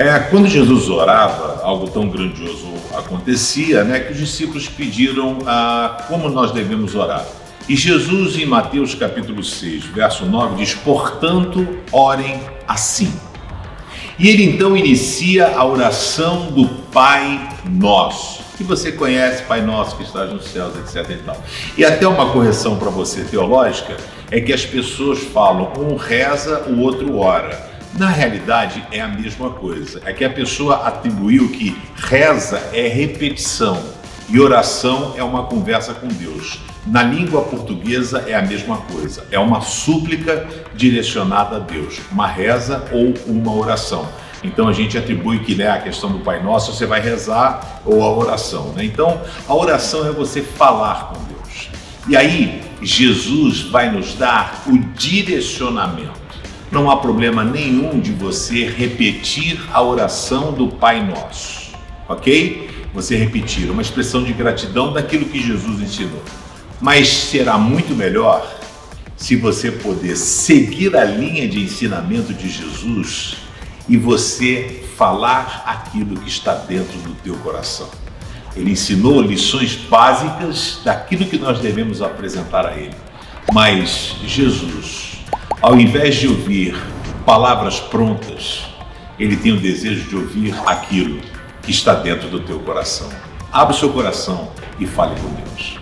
É, quando Jesus orava, algo tão grandioso acontecia, né, que os discípulos pediram a como nós devemos orar. E Jesus, em Mateus capítulo 6, verso 9, diz: Portanto, orem assim. E ele então inicia a oração do Pai Nosso, que você conhece, Pai Nosso que estás nos céus, etc. E, tal. e até uma correção para você teológica é que as pessoas falam, um reza, o outro ora. Na realidade, é a mesma coisa. É que a pessoa atribuiu que reza é repetição e oração é uma conversa com Deus. Na língua portuguesa é a mesma coisa. É uma súplica direcionada a Deus, uma reza ou uma oração. Então a gente atribui que né, a questão do Pai Nosso você vai rezar ou a oração. Né? Então a oração é você falar com Deus. E aí Jesus vai nos dar o direcionamento. Não há problema nenhum de você repetir a oração do Pai Nosso, ok? Você repetir uma expressão de gratidão daquilo que Jesus ensinou. Mas será muito melhor se você puder seguir a linha de ensinamento de Jesus e você falar aquilo que está dentro do teu coração. Ele ensinou lições básicas daquilo que nós devemos apresentar a ele. Mas Jesus ao invés de ouvir palavras prontas, ele tem o desejo de ouvir aquilo que está dentro do teu coração. Abra o seu coração e fale com Deus.